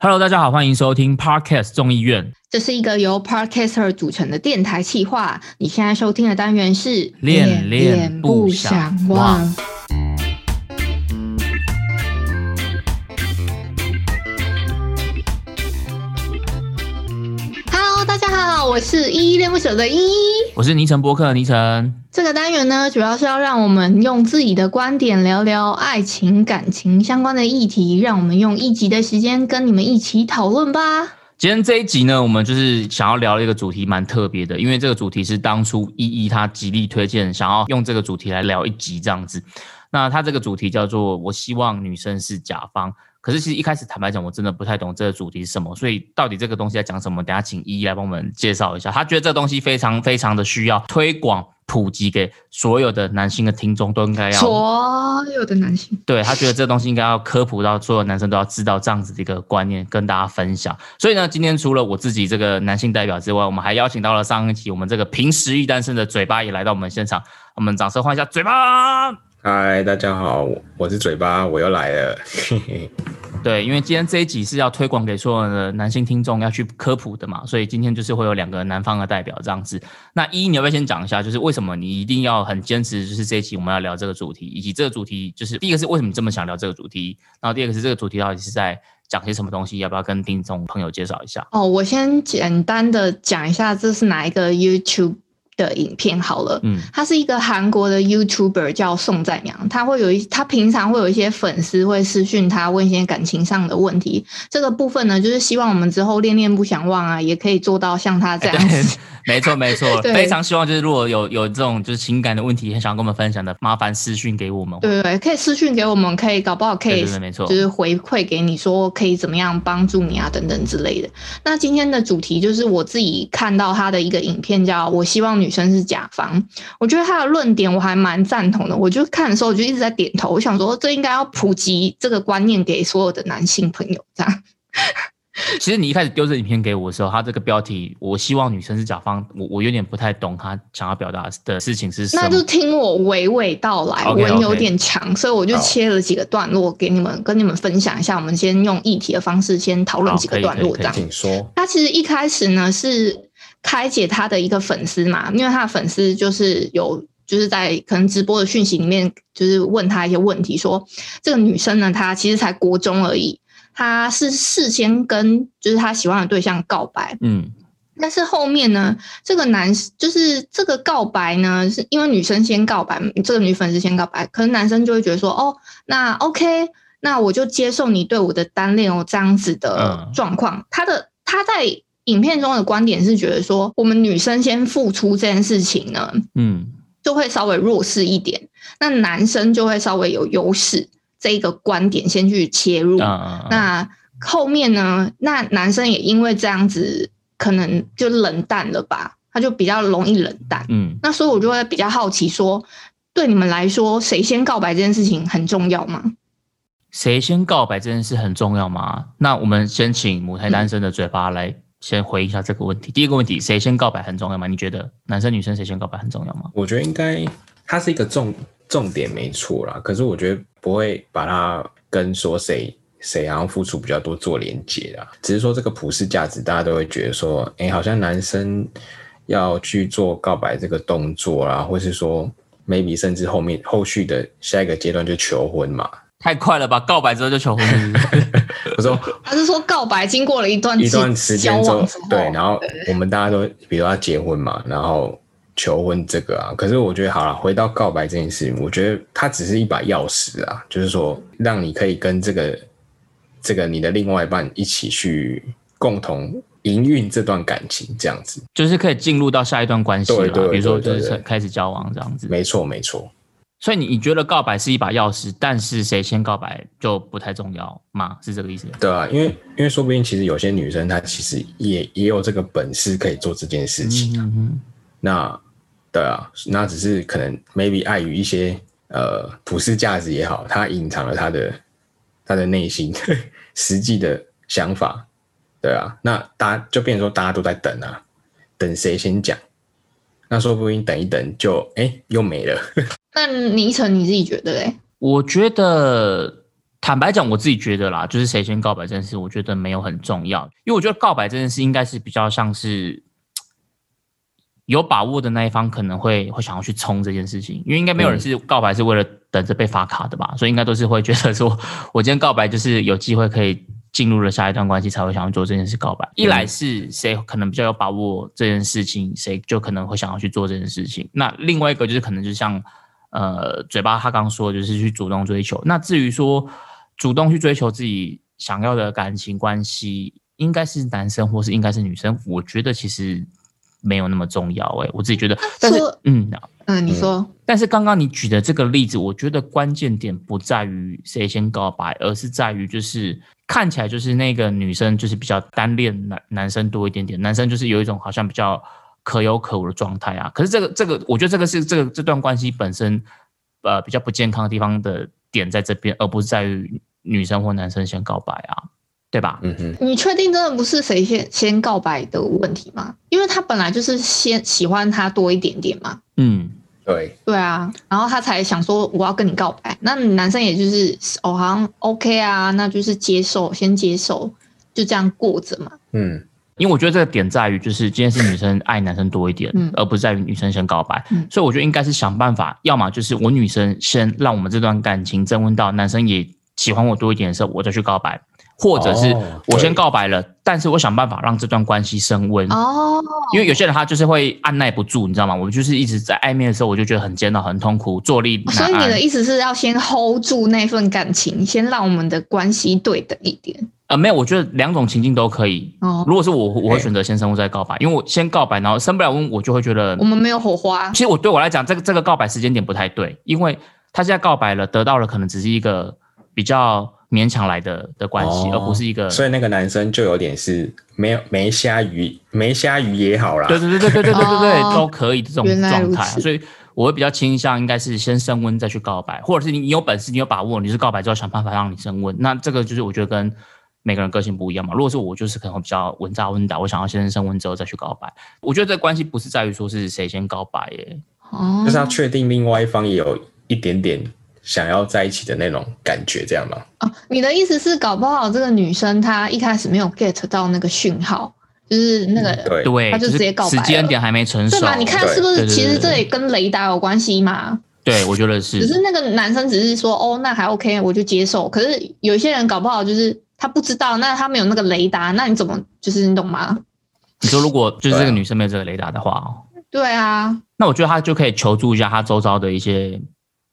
Hello，大家好，欢迎收听 Podcast 众议院这是一个由 Podcaster 组成的电台企划。你现在收听的单元是恋恋不想忘。我是依依恋不舍的依依。我是尼城播客的尼城。这个单元呢，主要是要让我们用自己的观点聊聊爱情、感情相关的议题，让我们用一集的时间跟你们一起讨论吧。今天这一集呢，我们就是想要聊一个主题，蛮特别的，因为这个主题是当初依依她极力推荐，想要用这个主题来聊一集这样子。那它这个主题叫做“我希望女生是甲方”，可是其实一开始坦白讲，我真的不太懂这个主题是什么，所以到底这个东西在讲什么？等下请依依来帮我们介绍一下。他觉得这个东西非常非常的需要推广。普及给所有的男性的听众都应该要，所有的男性，对他觉得这东西应该要科普到所有男生都要知道这样子的一个观念，跟大家分享。所以呢，今天除了我自己这个男性代表之外，我们还邀请到了上一期我们这个平时一单身的嘴巴也来到我们现场，我们掌声欢迎一下嘴巴。嗨，大家好，我是嘴巴，我又来了。对，因为今天这一集是要推广给所有的男性听众要去科普的嘛，所以今天就是会有两个南方的代表这样子。那一，你要不要先讲一下，就是为什么你一定要很坚持，就是这一集我们要聊这个主题，以及这个主题就是第一个是为什么你这么想聊这个主题，然后第二个是这个主题到底是在讲些什么东西，要不要跟听众朋友介绍一下？哦，我先简单的讲一下，这是哪一个 YouTube。的影片好了，嗯，他是一个韩国的 YouTuber 叫宋在阳，他会有一他平常会有一些粉丝会私讯他问一些感情上的问题，这个部分呢，就是希望我们之后恋恋不想忘啊，也可以做到像他这样子。没错 没错，非常希望就是如果有有这种就是情感的问题，很想跟我们分享的，麻烦私讯给我们。对对，可以私讯给我们，可以搞不好可以，没错，就是回馈给你说可以怎么样帮助你啊等等之类的。那今天的主题就是我自己看到他的一个影片，叫我希望女生是甲方。我觉得他的论点我还蛮赞同的，我就看的时候我就一直在点头，我想说这应该要普及这个观念给所有的男性朋友，这样。其实你一开始丢这影片给我的时候，他这个标题“我希望女生是甲方”，我我有点不太懂他想要表达的事情是什么。那就听我娓娓道来，文有点长，所以我就切了几个段落给你们，跟你们分享一下。我们先用议题的方式先讨论几个段落，这样。请说。他其实一开始呢是开解他的一个粉丝嘛，因为他的粉丝就是有就是在可能直播的讯息里面，就是问他一些问题，说这个女生呢，她其实才国中而已。他是事先跟就是他喜欢的对象告白，嗯，但是后面呢，这个男就是这个告白呢，是因为女生先告白，这个女粉丝先告白，可能男生就会觉得说，哦，那 OK，那我就接受你对我的单恋哦这样子的状况。他的他在影片中的观点是觉得说，我们女生先付出这件事情呢，嗯，就会稍微弱势一点，那男生就会稍微有优势。这一个观点先去切入，那后面呢？那男生也因为这样子，可能就冷淡了吧？他就比较容易冷淡。嗯，那所以我就会比较好奇，说对你们来说，谁先告白这件事情很重要吗？谁先告白这件事很重要吗？那我们先请母胎单身的嘴巴来先回一下这个问题。第一个问题，谁先告白很重要吗？你觉得男生女生谁先告白很重要吗？我觉得应该，它是一个重重点没错啦。可是我觉得。不会把它跟说谁谁然后付出比较多做连接啊，只是说这个普世价值，大家都会觉得说，哎，好像男生要去做告白这个动作啦，或是说 maybe 甚至后面后续的下一个阶段就求婚嘛，太快了吧？告白之后就求婚？我说他是说告白经过了一段一段时间之后，对，然后我们大家都比如要结婚嘛，然后。求婚这个啊，可是我觉得好了，回到告白这件事情，我觉得它只是一把钥匙啊，就是说让你可以跟这个这个你的另外一半一起去共同营运这段感情，这样子就是可以进入到下一段关系了，比如说就是开始交往这样子。没错，没错。所以你你觉得告白是一把钥匙，但是谁先告白就不太重要吗？是这个意思？对啊，因为因为说不定其实有些女生她其实也也有这个本事可以做这件事情啊，那。对啊，那只是可能 maybe 碍于一些呃普世价值也好，他隐藏了他的他的内心 实际的想法。对啊，那大家就变成说大家都在等啊，等谁先讲？那说不定等一等就哎又没了。那倪晨你自己觉得嘞？我觉得坦白讲，我自己觉得啦，就是谁先告白这件事，我觉得没有很重要，因为我觉得告白这件事应该是比较像是有把握的那一方可能会会想要去冲这件事情，因为应该没有人是告白是为了等着被发卡的吧，所以应该都是会觉得说 我今天告白就是有机会可以进入了下一段关系才会想要做这件事告白。一来是谁可能比较有把握这件事情，谁就可能会想要去做这件事情。那另外一个就是可能就像呃嘴巴他刚说就是去主动追求，那至于说。主动去追求自己想要的感情关系，应该是男生或是应该是女生？我觉得其实没有那么重要哎，我自己觉得。但是，嗯嗯，你说。但是刚刚你举的这个例子，我觉得关键点不在于谁先告白，而是在于就是看起来就是那个女生就是比较单恋男男生多一点点，男生就是有一种好像比较可有可无的状态啊。可是这个这个，我觉得这个是这个这段关系本身呃比较不健康的地方的点在这边，而不是在于。女生或男生先告白啊，对吧？嗯哼，你确定真的不是谁先先告白的问题吗？因为他本来就是先喜欢他多一点点嘛。嗯，对，对啊，然后他才想说我要跟你告白。那男生也就是哦，好像 OK 啊，那就是接受，先接受，就这样过着嘛。嗯，因为我觉得这个点在于，就是今天是女生爱男生多一点，而不是在于女生先告白。所以我觉得应该是想办法，要么就是我女生先让我们这段感情增温到男生也。喜欢我多一点的时候，我再去告白，或者是我先告白了，但是我想办法让这段关系升温哦。因为有些人他就是会按耐不住，你知道吗？我就是一直在暧昧的时候，我就觉得很煎熬、很痛苦，坐立难安。所以你的意思是要先 hold 住那份感情，先让我们的关系对等一点。呃，没有，我觉得两种情境都可以。哦，如果是我，我会选择先升温再告白，因为我先告白，然后升不了温，我就会觉得我们没有火花。其实我对我来讲，这个这个告白时间点不太对，因为他现在告白了，得到了可能只是一个比较。勉强来的的关系，而不是一个，所以那个男生就有点是没有没虾鱼，没虾鱼也好啦。对对对对对对对对对，都可以这种状态。所以我会比较倾向应该是先升温再去告白，或者是你你有本事你有把握，你是告白之后想办法让你升温。那这个就是我觉得跟每个人个性不一样嘛。如果是我，就是可能会比较稳扎稳打，我想要先升温之后再去告白。我觉得这关系不是在于说是谁先告白耶，哦，就是要确定另外一方也有一点点。想要在一起的那种感觉，这样吗？哦，你的意思是，搞不好这个女生她一开始没有 get 到那个讯号，就是那个对，她就直接告白时间点还没成熟，对吧？你看是不是？其实这也跟雷达有关系嘛？对，我觉得是。只是那个男生只是说，哦，那还 OK，我就接受。可是有一些人搞不好就是他不知道，那他没有那个雷达，那你怎么就是你懂吗？你说如果就是这个女生没有这个雷达的话哦，对啊，那我觉得他就可以求助一下他周遭的一些。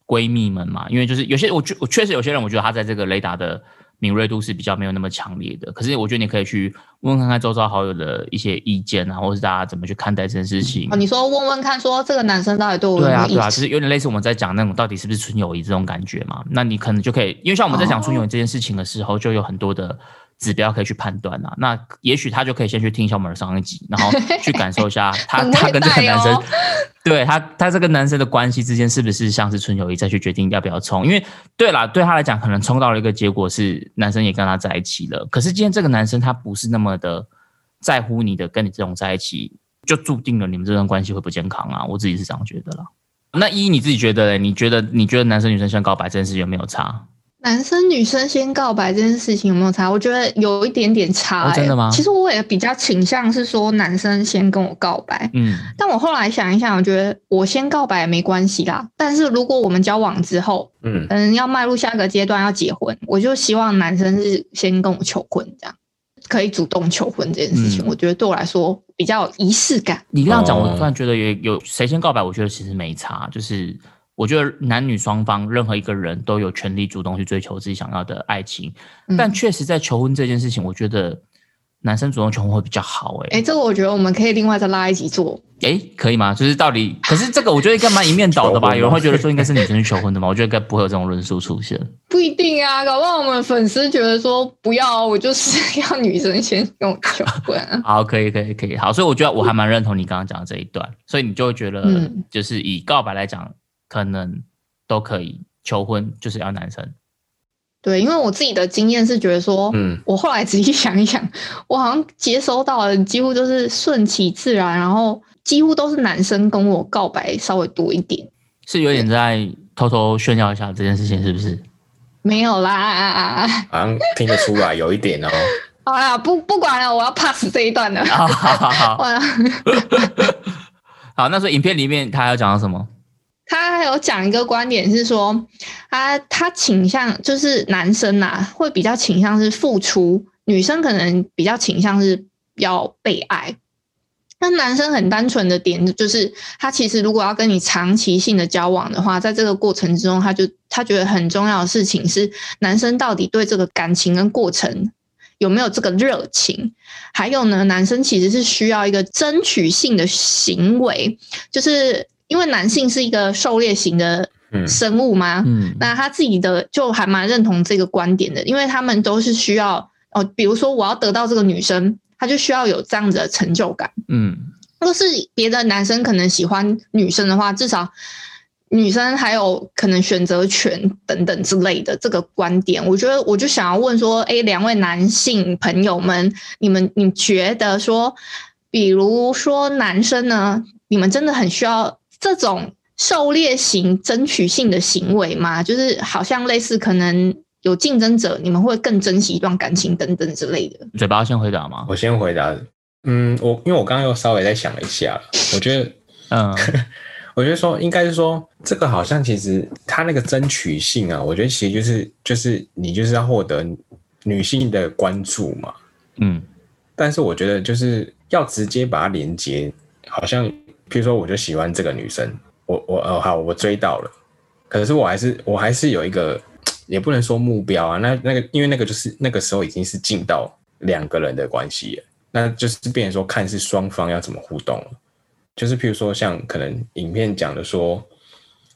闺蜜们嘛，因为就是有些我觉我确实有些人，我觉得他在这个雷达的敏锐度是比较没有那么强烈的。可是我觉得你可以去问问看看周遭好友的一些意见啊，或者是大家怎么去看待这件事情。哦你说问问看，说这个男生到底对我对啊对啊，就是有点类似我们在讲那种到底是不是纯友谊这种感觉嘛。那你可能就可以，因为像我们在讲纯友谊这件事情的时候，就有很多的。指标可以去判断啊，那也许他就可以先去听一下我们的上一集，然后 去感受一下他他跟这个男生，对他他这个男生的关系之间是不是像是纯友谊，再去决定要不要冲。因为对啦，对他来讲，可能冲到了一个结果是男生也跟他在一起了，可是今天这个男生他不是那么的在乎你的，跟你这种在一起，就注定了你们这段关系会不健康啊。我自己是这样觉得了。那一你自己觉得，你觉得你觉得男生女生先告白这件事有没有差？男生女生先告白这件事情有没有差？我觉得有一点点差。真的吗？其实我也比较倾向是说男生先跟我告白。嗯，但我后来想一想，我觉得我先告白也没关系啦。但是如果我们交往之后，嗯嗯，要迈入下个阶段要结婚，我就希望男生是先跟我求婚，这样可以主动求婚这件事情，我觉得对我来说比较有仪式感。你这样讲，我突然觉得有有谁先告白，我觉得其实没差，就是。我觉得男女双方任何一个人都有权利主动去追求自己想要的爱情，但确实在求婚这件事情，我觉得男生主动求婚会比较好。哎，哎，这个我觉得我们可以另外再拉一集做。哎，可以吗？就是到底，可是这个我觉得应该蛮一面倒的吧？有人会觉得说应该是女生去求婚的嘛？我觉得应该不会有这种论述出现。不一定啊，搞不好我们粉丝觉得说不要，我就是 要女生先跟我求婚。好，可以，可以，可以。好，所以我觉得我还蛮认同你刚刚讲的这一段，所以你就会觉得，就是以告白来讲。可能都可以求婚，就是要男生。对，因为我自己的经验是觉得说，嗯，我后来仔细想一想，我好像接收到的几乎都是顺其自然，然后几乎都是男生跟我告白稍微多一点。是有点在偷偷炫耀一下这件事情，是不是？没有啦，好像听得出来有一点哦。好啦，不不管了，我要 pass 这一段了。好好好，哇，好，那所以影片里面他要讲到什么？他还有讲一个观点是说，他他倾向就是男生呐、会比较倾向是付出，女生可能比较倾向是要被爱。那男生很单纯的点就是，他其实如果要跟你长期性的交往的话，在这个过程之中，他就他觉得很重要的事情是，男生到底对这个感情跟过程有没有这个热情，还有呢，男生其实是需要一个争取性的行为，就是因为男性是一个狩猎型的嗯。生物嘛，嗯。那他自己的就还蛮认同这个观点的，因为他们都是需要哦，比如说我要得到这个女生，他就需要有这样子的成就感。嗯。如果是别的男生可能喜欢女生的话，至少女生还有可能选择权等等之类的这个观点，我觉得我就想要问说，哎，两位男性朋友们，你们你觉得说，比如说男生呢，你们真的很需要这种狩猎型争取性的行为吗？就是好像类似可能有竞争者，你们会更珍惜一段感情等等之类的。嘴巴要先回答吗？我先回答，嗯，我因为我刚刚又稍微再想了一下，我觉得，嗯 我觉得说应该是说这个好像其实他那个争取性啊，我觉得其实就是就是你就是要获得女性的关注嘛，嗯但是我觉得就是要直接把它连接，好像比如说我就喜欢这个女生，我我哦好我追到了，可是我还是我还是有一个 也不能说目标啊，那那个因为那个就是那个时候已经是进到两个人的关系了，那就是变成说看是双方要怎么互动了，就是譬如说像可能影片讲的说，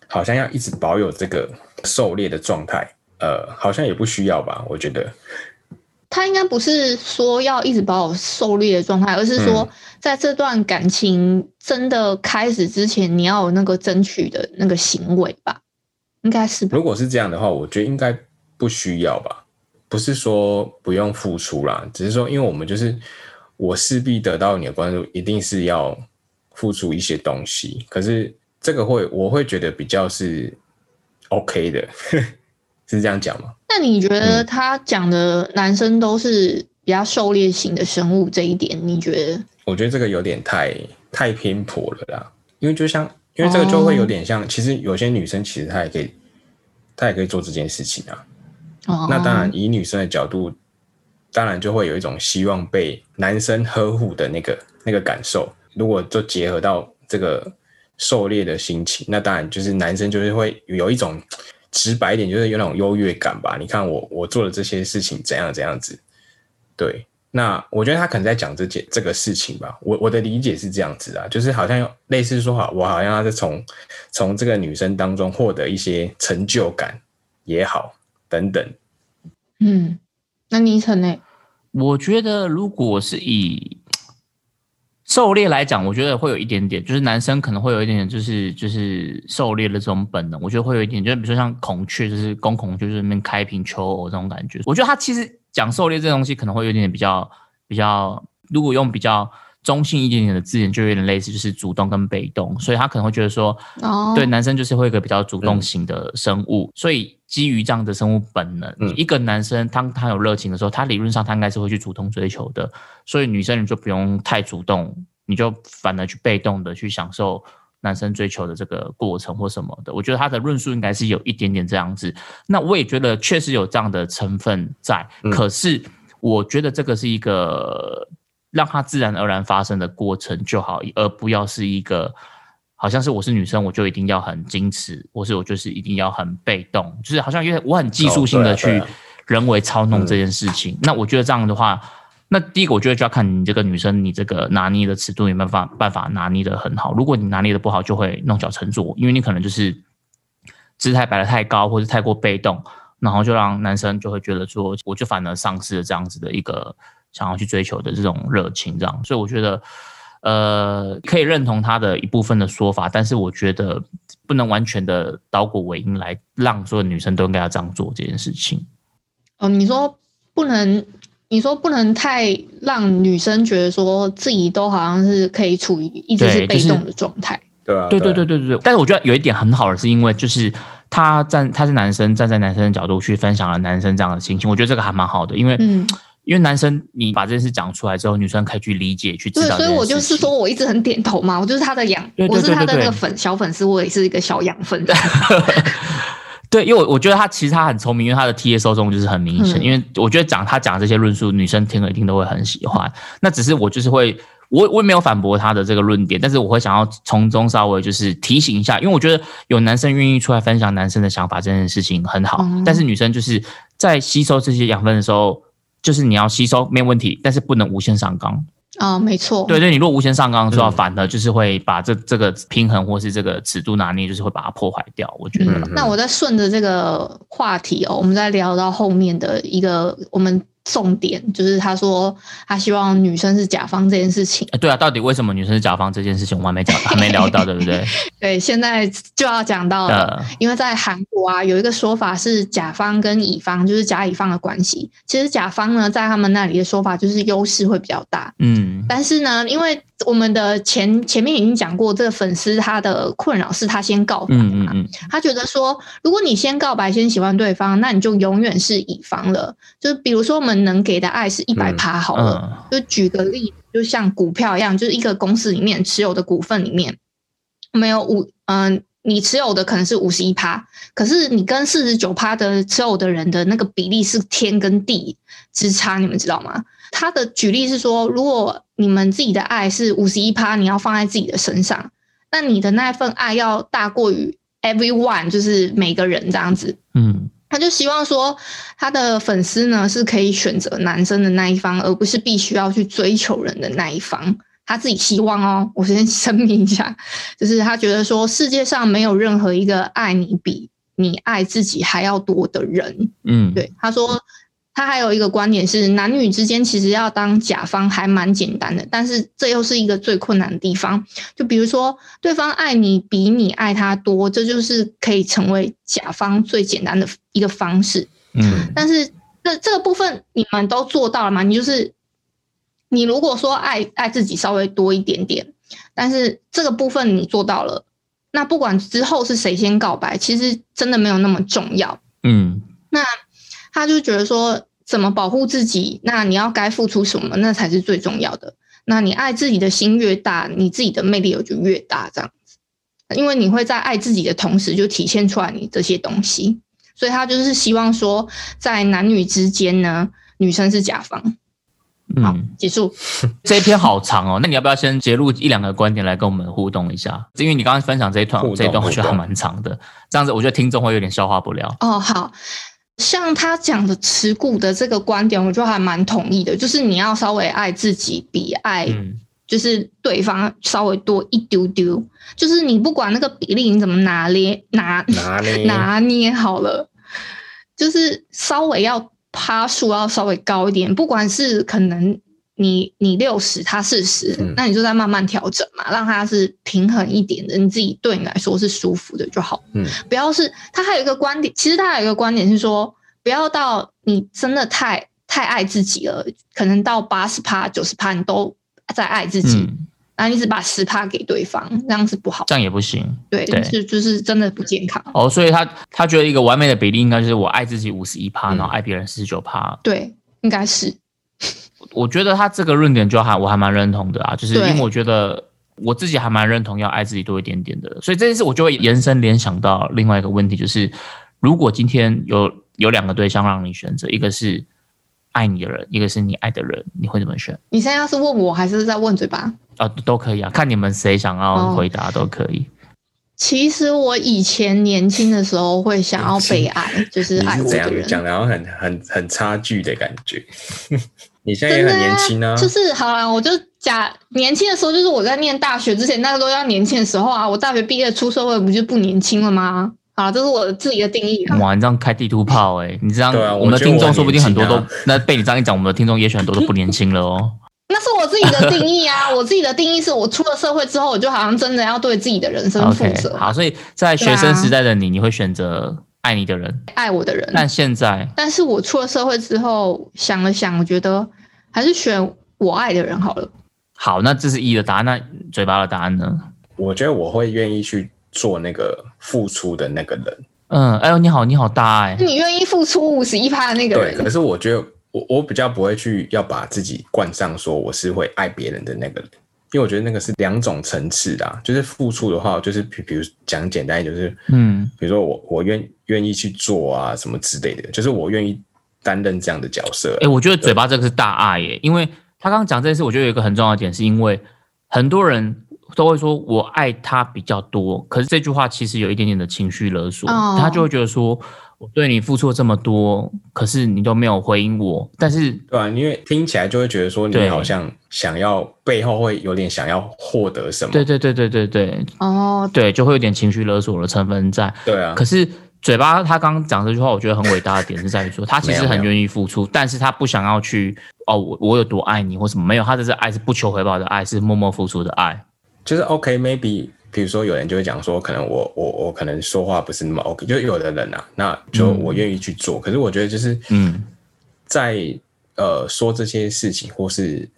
好像要一直保有这个狩猎的状态，呃，好像也不需要吧，我觉得。他应该不是说要一直保有狩猎的状态，而是说在这段感情真的开始之前，你要有那个争取的那个行为吧？应该是吧？如果是这样的话，我觉得应该不需要吧。不是说不用付出啦，只是说因为我们就是我势必得到你的关注，一定是要付出一些东西。可是这个会我会觉得比较是 OK 的，是这样讲吗？那你觉嗯得他讲的男生都是比较狩猎型的生物这一点，你觉得？我觉得这个有点太太偏颇了啦，因为就像因为这个就会有点像，其实有些女生其实她也可以，她也可以做这件事情啊。哦，那当然，以女生的角度，当然就会有一种希望被男生呵护的那个那个感受。如果就结合到这个狩猎的心情，那当然就是男生就是会有一种直白一点，就是有那种优越感吧。你看我我做了这些事情怎样怎样子，对。那我觉得他可能在讲这件这个事情吧。我我的理解是这样子啊，就是好像类似说好，我好像他是从从这个女生当中获得一些成就感也好，等等。嗯，那倪晨呢？我觉得如果是以狩猎来讲，我觉得会有一点点，就是男生可能会有一点点，就是就是狩猎的这种本能，我觉得会有一点，就是比如说像孔雀，就是公孔雀，就是那边开屏求偶这种感觉。我觉得他其实讲狩猎这东西，可能会有一点点比较比较，如果用比较中性一点点的字眼，就有点类似，就是主动跟被动，所以他可能会觉得说，哦，对，男生就是会一个比较主动型的生物，所以基于这样的生物本能，嗯一个男生当他有热情的时候，他理论上他应该是会去主动追求的，所以女生你就不用太主动，你就反而去被动的去享受男生追求的这个过程或什么的。我觉得他的论述应该是有一点点这样子。那我也觉得确实有这样的成分在，嗯可是我觉得这个是一个让它自然而然发生的过程就好，而不要是一个好像是我是女生我就一定要很矜持，或是我就是一定要很被动，就是好像因为我很技术性的去人为操弄这件事情。那我觉得这样的话，那第一个我觉得就要看你这个女生你这个拿捏的尺度有没有办法办法拿捏的很好。如果你拿捏的不好，就会弄巧成拙，因为你可能就是姿态摆的太高，或是太过被动。然后就让男生就会觉得说，我就反而丧失了这样子的一个想要去追求的这种热情，这样。所以我觉得，呃，可以认同他的一部分的说法，但是我觉得不能完全的倒果为因来让所有女生都应该要这样做这件事情。哦，你说不能，你说不能太让女生觉得说自己都好像是可以处于一直是被动的状态。对啊，对对对对对对对。但是我觉得有一点很好的是，因为就是他站他是男生，站在男生的角度去分享了男生这样的心情，我觉得这个还蛮好的，因为嗯，因为男生你把这件事讲出来之后，女生可以去理解去知，道。所以我就是说，我一直很点头嘛，我就是他的养，对对我是他的那个粉小粉丝，我也是一个小养分。对，因为我我觉得他其实他很聪明，因为他的 T A 受众就是很明显。嗯因为我觉得讲他讲这些论述，女生听了一定都会很喜欢。那只是我就是会，我我也没有反驳他的这个论点，但是我会想要从中稍微就是提醒一下，因为我觉得有男生愿意出来分享男生的想法这件事情很好，嗯但是女生就是在吸收这些养分的时候。就是你要吸收没有问题，但是不能无限上纲。啊、没错，对对，你如果无限上纲的时候，嗯反而就是会把这这个平衡或是这个尺度拿捏，就是会把它破坏掉。我觉得，嗯那我再顺着这个话题哦，我们再聊到后面的一个我们重点，就是他说他希望女生是甲方这件事情。哎对啊，到底为什么女生是甲方这件事情，我们还没讲，还没聊到，对不对？对，现在就要讲到了。呃，因为在韩国啊，有一个说法是甲方跟乙方，就是甲乙方的关系。其实甲方呢，在他们那里的说法就是优势会比较大，嗯但是呢，因为我们的前前面已经讲过，这个粉丝他的困扰是他先告白嘛，嗯嗯嗯，他觉得说，如果你先告白，先喜欢对方，那你就永远是乙方了。就比如说我们能给的爱是一百趴好了，嗯就举个例，就像股票一样，就是一个公司里面持有的股份里面，没有五，嗯、你持有的可能是五十一趴，可是你跟四十九趴的持有的人的那个比例是天跟地之差，你们知道吗？他的举例是说，如果你们自己的爱是五十一趴，你要放在自己的身上，那你的那份爱要大过于 everyone，就是每个人这样子。嗯他就希望说，他的粉丝呢是可以选择男生的那一方，而不是必须要去追求人的那一方。他自己希望哦，我先声明一下，就是他觉得说，世界上没有任何一个爱你比你爱自己还要多的人。嗯，对，他说他还有一个观点是，男女之间其实要当甲方还蛮简单的，但是这又是一个最困难的地方。就比如说，对方爱你比你爱他多，这就是可以成为甲方最简单的一个方式。嗯但是这这个部分你们都做到了吗？你就是你如果说爱爱自己稍微多一点点，但是这个部分你做到了，那不管之后是谁先告白，其实真的没有那么重要。嗯那他就觉得说，怎么保护自己，那你要该付出什么，那才是最重要的。那你爱自己的心越大，你自己的魅力也就越大，这样子。因为你会在爱自己的同时，就体现出来你这些东西。所以他就是希望说，在男女之间呢，女生是甲方。好嗯，，结束。这一篇好长哦，那你要不要先截录一两个观点来跟我们互动一下？因为你刚刚分享这一段这一段，我觉得还蛮长的，这样子我觉得听众会有点消化不了。哦，好像他讲的持股的这个观点，我就还蛮同意的，就是你要稍微爱自己，比爱嗯。就是对方稍微多一丢丢，就是你不管那个比例你怎么拿捏拿拿捏。拿捏好了，就是稍微要趴数要稍微高一点，不管是可能你你六十，他四十、嗯那你就再慢慢调整嘛，让它是平衡一点的，你自己对你来说是舒服的就好。嗯，不要是他还有一个观点，其实他还有一个观点是说，不要到你真的太太爱自己了，可能到八十趴、九十趴你都在爱自己，嗯，然后你只把十趴给对方，这样是不好。这样也不行。对，对是就是真的不健康。哦，所以他他觉得一个完美的比例应该就是我爱自己五十一趴，嗯然后爱别人四十九趴。对，应该是我觉得他这个论点就还我还蛮认同的啊，就是因对为我觉得我自己还蛮认同要爱自己多一点点的，所以这件事我就会延伸联想到另外一个问题，就是如果今天有有两个对象让你选择，一个是爱你的人，一个是你爱的人，你会怎么选？你现在要是问我，还是在问嘴巴？啊，都可以啊，看你们谁想要哦回答都可以。其实我以前年轻的时候会想要 被爱，就是你是怎样爱我的人。讲的？好像很很很差距的感觉。你现在也很年轻啊，就是好了，我就假年轻的时候，就是我在念大学之前，那个都要年轻的时候啊。我大学毕业出社会，不就不年轻了吗？好，这是我自己的定义啊。哇，你这样开地图炮哎、你这样，我们的听众说不定很多都，啊那被你这样一讲，我们的听众也许很多都不年轻了哦。那是我自己的定义啊！我自己的定义是我出了社会之后，我就好像真的要对自己的人生负责，好，所以在学生时代的你，你会选择爱你的人，爱我的人。但现在但是我出了社会之后，想了想，我觉得还是选我爱的人好了。好，那这是一的答案，那嘴巴的答案呢？我觉得我会愿意去做那个付出的那个人。嗯，哎呦，你好，你好大哎，你愿意付出五十一趴的那个对，人，可是我觉得我我比较不会去要把自己冠上说我是会爱别人的那个人，因为我觉得那个是两种层次的、啊，就是付出的话，就是比比如讲简单一点，就是嗯比如说我我愿愿意去做啊什么之类的，就是我愿意担任这样的角色。哎、我觉得嘴巴这个是大爱耶，因为他刚刚讲这件事，我觉得有一个很重要的点，是因为很多人都会说我爱他比较多，可是这句话其实有一点点的情绪勒索，哦他就会觉得说我对你付出了这么多，可是你都没有回应我，但是对啊，因为听起来就会觉得说你好像想要背后会有点想要获得什么。对对对对对对哦，对，就会有点情绪勒索的成分在。对啊可，是嘴巴他刚刚讲这句话，我觉得很伟大的点是在于说，他其实很愿意付出，但是他不想要去哦，我我有多爱你或什么，没有，他的这爱是不求回报的爱，是默默付出的爱。就是 OK，maybe、比如说有人就会讲说，可能我我我可能说话不是那么 OK，就有的人啊，那就我愿意去做。可是我觉得就是嗯。在呃说这些事情或是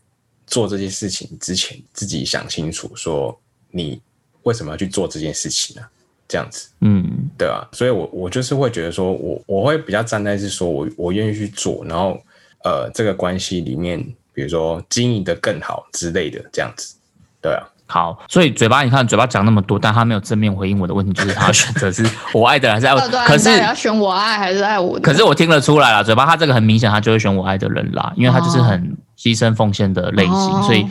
做这些事情之前，自己想清楚，说你为什么要去做这件事情呢、这样子。嗯。对啊，所以我我就是会觉得说我我会比较站在是说我我愿意去做，然后呃这个关系里面，比如说经营的更好之类的这样子，对啊，好，所以嘴巴你看嘴巴讲那么多，但他没有正面回应我的问题，就是他选择是我爱的人还是爱我？可是你到底要选我爱还是爱我的？可是我听得出来了，嘴巴他这个很明显，他就会选我爱的人啦，因为他就是很牺牲奉献的类型，哦。所以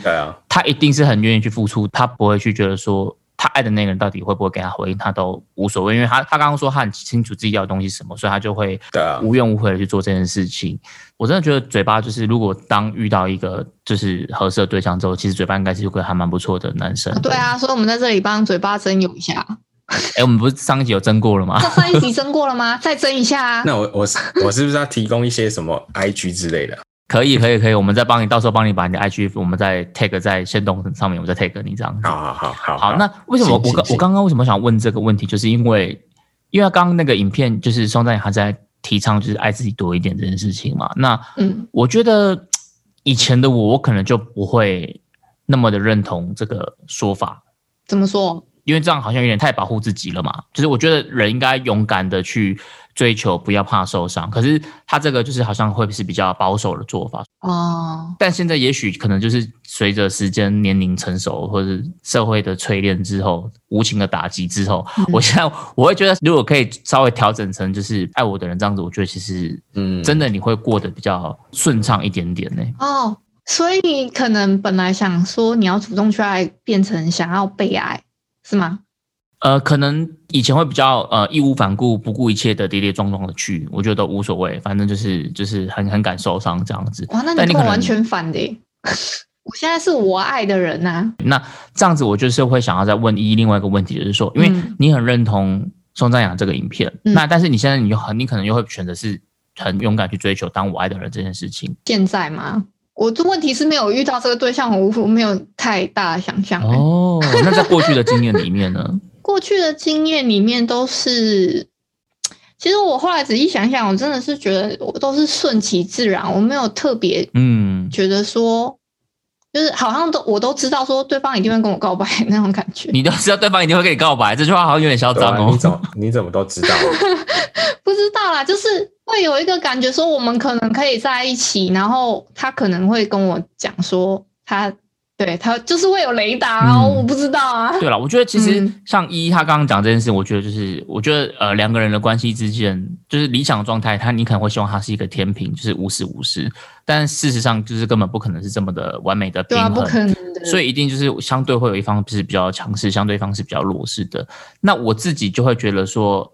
他一定是很愿意去付出，他不会去觉得说他爱的那个人到底会不会给他回应，他都无所谓，因为他他刚刚说他很清楚自己要的东西是什么，所以他就会无怨无悔的去做这件事情。我真的觉得嘴巴就是，如果当遇到一个就是合适的对象之后，其实嘴巴应该是一个还蛮不错的男生。对，啊，所以我们在这里帮嘴巴征友一下。哎，我们不是上一集有争过了吗那？上一集争过了吗？再争一下啊！那我我是我是不是要提供一些什么 IG 之类的？可以，可以，可以，我们再帮你，到时候帮你把你的 IG，我们再 tag 在线动上面，我们再 tag 你这样子。好好好好好，那为什么我刚我刚刚为什么想问这个问题，就是因为因为刚刚那个影片就是双赞他在提倡就是爱自己多一点这件事情嘛。那嗯，我觉得以前的我，我可能就不会那么的认同这个说法，怎么说？因为这样好像有点太保护自己了嘛。就是我觉得人应该勇敢的去追求，不要怕受伤。可是他这个就是好像会是比较保守的做法。哦，但现在也许可能就是随着时间、年龄成熟，或者是社会的淬炼之后，无情的打击之后，我现在我会觉得，如果可以稍微调整成就是爱我的人这样子，我觉得其实嗯，真的你会过得比较顺畅一点点呢、哦，所以你可能本来想说你要主动去爱，变成想要被爱，是吗？呃，可能以前会比较呃义无反顾、不顾一切的跌跌撞撞的去，我觉得都无所谓，反正就是就是很很敢受伤这样子。哇，那你可完全反的耶！我现在是我爱的人啊呐、那这样子，我就是会想要再问一另外一个问题，就是说，因为嗯你很认同宋赞阳这个影片，嗯那但是你现在你又很，你可能又会选择是很勇敢去追求当我爱的人这件事情。现在吗？我这问题是没有遇到这个对象，我我没有太大的想象、欸。哦，那在过去的经验里面呢？过去的经验里面都是，其实我后来仔细想想，我真的是觉得我都是顺其自然，我没有特别嗯，觉得说，就是好像都我都知道说对方一定会跟我告白 那种感觉。你都知道对方一定会跟你告白，这句话好像有点嚣张哦你。怎么你怎么都知道？不知道啦，就是会有一个感觉说我们可能可以在一起，然后他可能会跟我讲说他对他就是会有雷达哦，嗯我不知道啊。对了，我觉得其实嗯像依依他刚刚讲这件事，我觉得就是我觉得呃两个人的关系之间，就是理想状态，他你可能会希望他是一个天平，就是无时无时，但事实上就是根本不可能是这么的完美的平衡。不可能的。所以一定就是相对会有一方是比较强势，相对方是比较弱势的。那我自己就会觉得说，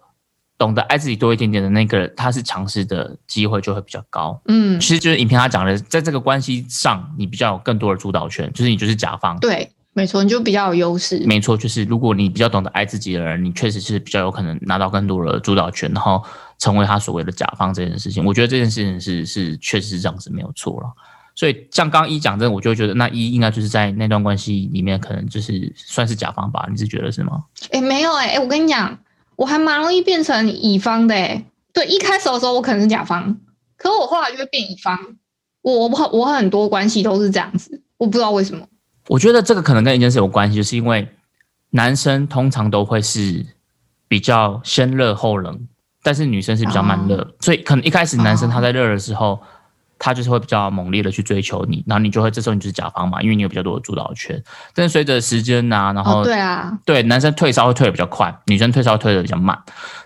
懂得爱自己多一点点的那个人，他是强势的机会就会比较高。嗯，其实就是影片他讲的，在这个关系上，你比较有更多的主导权，就是你就是甲方。对，没错，你就比较有优势。没错，就是如果你比较懂得爱自己的人，你确实是比较有可能拿到更多的主导权，然后成为他所谓的甲方这件事情。我觉得这件事情是是确实是这样子，没有错了。所以像刚刚一讲这个，我就会觉得那一应该就是在那段关系里面，可能就是算是甲方吧？你是觉得是吗？哎、没有哎、欸我跟你讲，我还蛮容易变成乙方的哎、对，一开始的时候我可能是甲方，可我后来就会变乙方。我我很我很多关系都是这样子，我不知道为什么。我觉得这个可能跟一件事有关系，就是因为男生通常都会是比较先热后冷但是女生是比较慢热，所以可能一开始男生他在热的时候，他就是会比较猛烈的去追求你，然后你就会这时候你就是甲方嘛，因为你有比较多的主导权。但是随着时间呐，然后对啊，对男生退烧会退的比较快，女生退烧退的比较慢，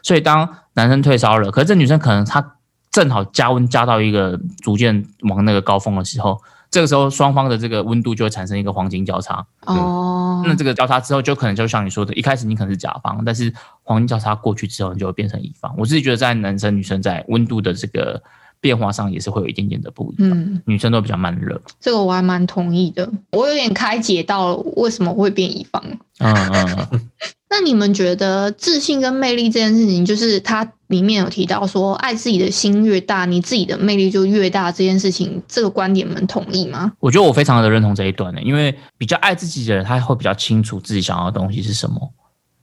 所以当男生退烧了，可是这女生可能她正好加温加到一个逐渐往那个高峰的时候。这个时候，双方的这个温度就会产生一个黄金交叉。哦，那这个交叉之后，就可能就像你说的，一开始你可能是甲方，但是黄金交叉过去之后，你就会变成乙方。我自己觉得，在男生女生在温度的这个变化上，也是会有一点点的不一样。嗯，女生都比较慢热，这个我还蛮同意的。我有点开解到为什么会变乙方。嗯嗯。那你们觉得自信跟魅力这件事情，就是它里面有提到说，爱自己的心越大，你自己的魅力就越大这件事情，这个观点你们同意吗？我觉得我非常的认同这一段的，因为比较爱自己的人，他会比较清楚自己想要的东西是什么，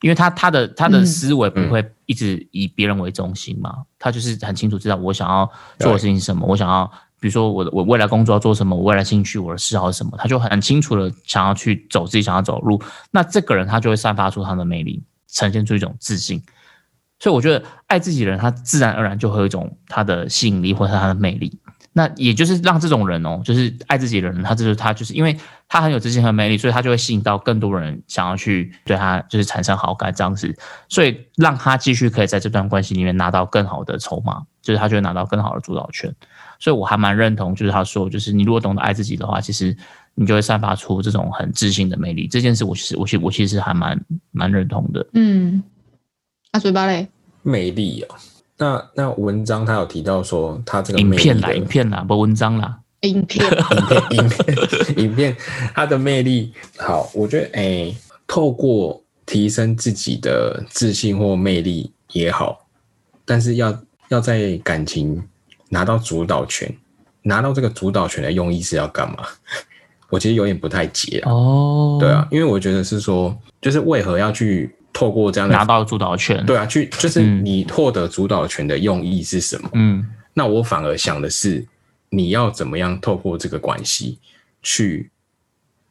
因为他他的他的思维不会一直以别人为中心嘛，他就是很清楚知道我想要做的事情是什么，我想要。比如说我我未来工作要做什么，我未来兴趣我的嗜好是什么，他就很清楚的想要去走自己想要走路，那这个人他就会散发出他的魅力，呈现出一种自信。所以我觉得爱自己的人，他自然而然就会有一种他的吸引力或者他的魅力。那也就是让这种人哦，就是爱自己的人，他就是他就是因为他很有自信和魅力，所以他就会吸引到更多人想要去对他就是产生好感这样子，所以让他继续可以在这段关系里面拿到更好的筹码，就是他就会拿到更好的主导权。所以我还蛮认同，就是他说，就是你如果懂得爱自己的话，其实你就会散发出这种很自信的魅力。这件事，我其实，我其实，我其实还蛮蛮认同的。嗯，那嘴巴嘞？魅力哦，那那文章他有提到说，他这个影片啦，影片啦，不文章啦，影片，影片，影片，影片，他的魅力好，我觉得，哎，透过提升自己的自信或魅力也好，但是要要在感情。拿到主导权，拿到这个主导权的用意是要干嘛？我其实有点不太解哦。对啊，因为我觉得是说，就是为何要去透过这样拿到主导权？对啊，去就是你获得主导权的用意是什么？嗯，那我反而想的是，你要怎么样透过这个关系去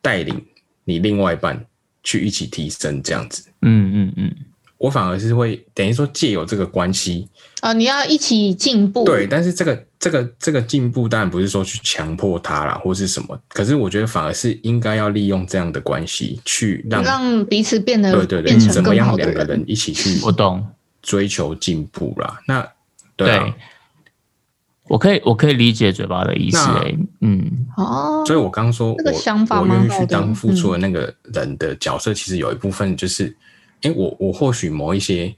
带领你另外一半去一起提升这样子？嗯嗯嗯。我反而是会等于说借有这个关系啊，你要一起进步。对，但是这个这个这个进步当然不是说去强迫他啦，或是什么。可是我觉得反而是应该要利用这样的关系去让让彼此变得对对对，怎么样两个人一起去我懂追求进步啦。那对，我可以我可以理解嘴巴的意思哎，嗯哦，所以我刚说那个想法我愿意去当付出的那个人的角色，其实有一部分就是。哎，我我或许某一些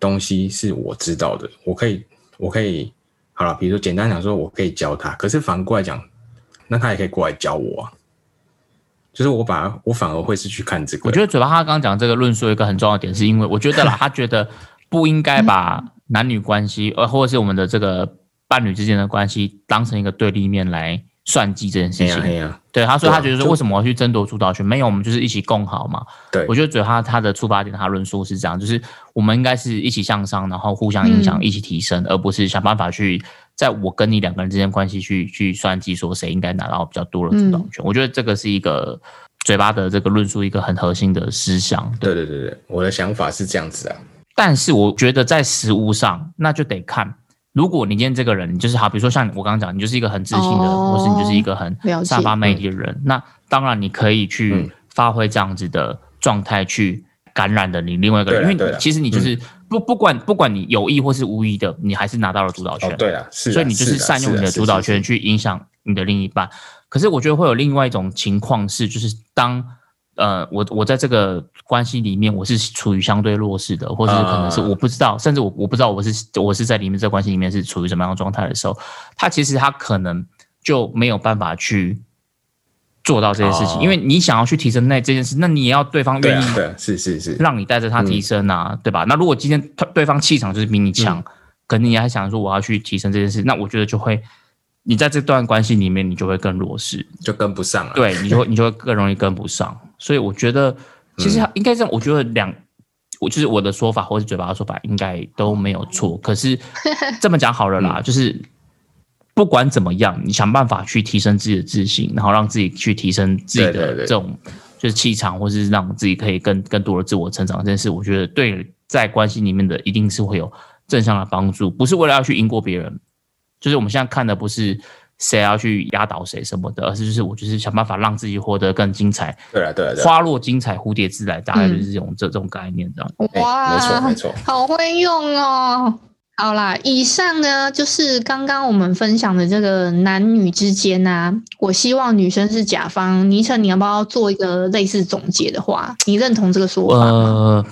东西是我知道的，我可以我可以好了，比如说简单讲说，我可以教他，可是反过来讲，那他也可以过来教我啊。就是我把我反而会是去看这个。我觉得嘴巴他刚刚讲这个论述一个很重要的点，是因为我觉得啦，他觉得不应该把男女关系，呃，或者是我们的这个伴侣之间的关系当成一个对立面来。算计这件事情，对他说，他觉得说，为什么要去争夺主导权？没有，我们就是一起共好嘛。对，我觉得主要他他的出发点，他论述是这样，就是我们应该是一起向上，然后互相影响，一起提升，而不是想办法去在我跟你两个人之间关系去去算计，说谁应该拿到比较多的主导权。我觉得这个是一个嘴巴的这个论述，一个很核心的思想。对对对对，我的想法是这样子啊。但是我觉得在实物上，那就得看。如果你今天这个人，你就是好，比如说像我刚刚讲，你就是一个很自信的人，或是你就是一个很散发魅力的人，那当然你可以去发挥这样子的状态，去感染的你另外一个人，因为其实你就是不不管不管你有意或是无意的，你还是拿到了主导权。对啊，是，所以你就是善用你的主导权去影响你的另一半。可是我觉得会有另外一种情况是，就是当。呃，我我在这个关系里面，我是处于相对弱势的，或者是可能是我不知道，甚至我我不知道我是我是在里面这关系里面是处于什么样的状态的时候，他其实他可能就没有办法去做到这件事情，因为你想要去提升那这件事，那你也要对方愿意，是是是，让你带着他提升啊，对吧？那如果今天他对方气场就是比你强，可能你还想说我要去提升这件事，那我觉得就会。你在这段关系里面，你就会更弱势，就跟不上了。对，你就会 你就会更容易跟不上。所以我觉得，其实应该这样。我觉得两，我就是我的说法，或是嘴巴的说法，应该都没有错。可是这么讲好了啦，就是不管怎么样，你想办法去提升自己的自信，然后让自己去提升自己的这种就是气场，或是让自己可以更更多的自我成长这件事，我觉得对在关系里面的一定是会有正向的帮助，不是为了要去赢过别人，就是我们现在看的不是谁要去压倒谁什么的，而是就是我就是想办法让自己活得更精彩。对啊对啊，花落精彩，蝴蝶自来，大概就是这种这这种概念这样。哇，没错没错，好会用哦。好啦，以上呢就是刚刚我们分享的这个男女之间啊，我希望女生是甲方。倪晨，你要不要做一个类似总结的话？你认同这个说法吗？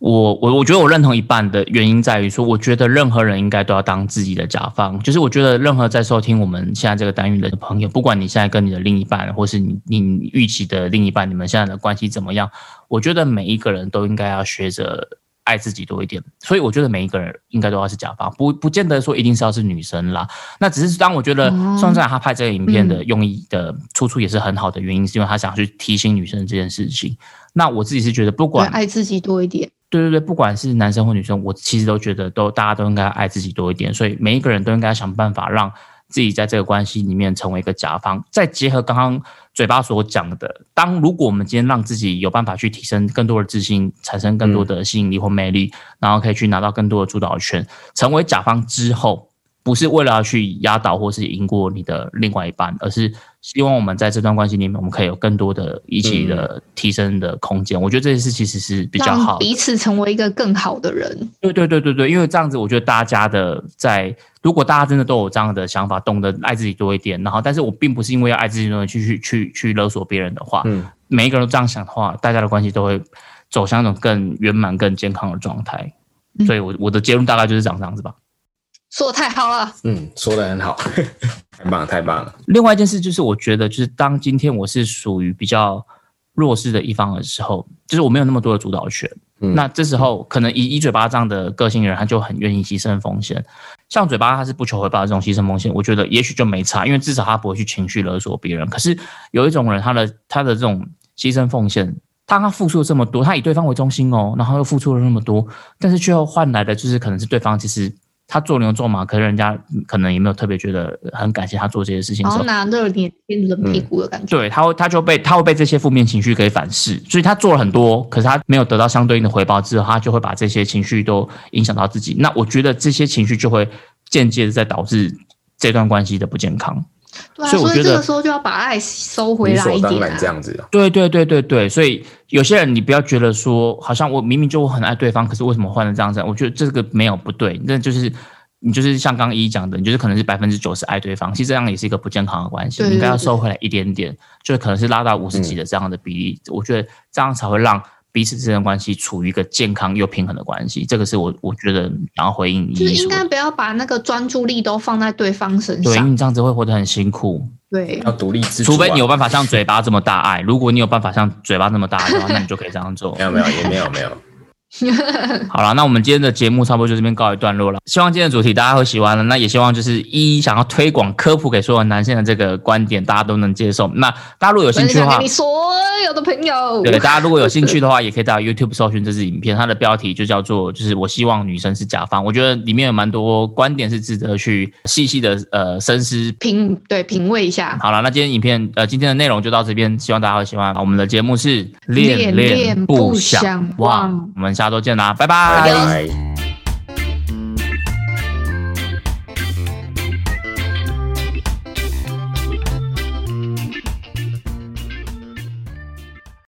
我我我觉得我认同一半的原因在于说，我觉得任何人应该都要当自己的甲方。就是我觉得任何在收听我们现在这个单元的朋友，不管你现在跟你的另一半，或是你你预期的另一半，你们现在的关系怎么样，我觉得每一个人都应该要学着爱自己多一点。所以我觉得每一个人应该都要是甲方，不不见得说一定是要是女生啦。那只是当我觉得宋在他拍这个影片的用意的出处也是很好的原因，是因为他想去提醒女生这件事情。那我自己是觉得，不管爱自己多一点。对对对，不管是男生或女生，我其实都觉得都大家都应该爱自己多一点，所以每一个人都应该想办法让自己在这个关系里面成为一个甲方。再结合刚刚嘴巴所讲的，当如果我们今天让自己有办法去提升更多的自信，产生更多的吸引力或魅力，然后可以去拿到更多的主导权，成为甲方之后。不是为了要去压倒或是赢过你的另外一半，而是希望我们在这段关系里面，我们可以有更多的一起的提升的空间。我觉得这件事其实是比较好，彼此成为一个更好的人。对对对对对，因为这样子，我觉得大家的在如果大家真的都有这样的想法，懂得爱自己多一点，然后，但是我并不是因为要爱自己多去去去去勒索别人的话，嗯，每一个人都这样想的话，大家的关系都会走向一种更圆满、更健康的状态。所以，我我的结论大概就是长这样子吧。说的太好了，嗯，说的很好，太棒太棒了。另外一件事就是，我觉得就是当今天我是属于比较弱势的一方的时候，就是我没有那么多的主导权。那这时候可能以以嘴巴这样的个性人，他就很愿意牺牲风险。像嘴巴他是不求回报的这种牺牲风险，我觉得也许就没差，因为至少他不会去情绪勒索别人。可是有一种人，他的他的这种牺牲奉献，当他付出了这么多，他以对方为中心哦，然后又付出了那么多，但是最后换来的就是可能是对方其实。他做牛做马，可是人家可能也没有特别觉得很感谢他做这些事情。然后拿热脸贴冷屁股的感觉。对，他会他就被他会被这些负面情绪给反噬，所以他做了很多，可是他没有得到相对应的回报之后，他就会把这些情绪都影响到自己。那我觉得这些情绪就会间接的在导致这段关系的不健康。对啊，所以这个时候就要把爱收回来一点。这样子。对对对对对，所以有些人你不要觉得说，好像我明明就很爱对方，可是为什么换成这样子？我觉得这个没有不对，那就是你就是像刚刚一讲的，你就是可能是百分之九十爱对方，其实这样也是一个不健康的关系，你应该要收回来一点点，就可能是拉到五十几的这样的比例，我觉得这样才会让。彼此之间的关系处于一个健康又平衡的关系，这个是我我觉得然后回应就是应该不要把那个专注力都放在对方身上，对，你这样子会活得很辛苦。对，要独立自主，除非你有办法像嘴巴这么大爱，如果你有办法像嘴巴那么大爱的话，那你就可以这样做。没有没有也没有没有。好了，那我们今天的节目差不多就这边告一段落了。希望今天的主题大家会喜欢了。那也希望就是一想要推广科普给所有男性的这个观点，大家都能接受。那大家如果有兴趣的话，有的朋友，对大家如果有兴趣的话，也可以到 YouTube 搜寻这支影片，它的标题就叫做“就是我希望女生是甲方”。我觉得里面有蛮多观点是值得去细细的呃深思品对品味一下。好了，那今天影片呃今天的内容就到这边，希望大家会喜欢。我们的节目是恋恋不想忘，我们下。周见啦，拜拜。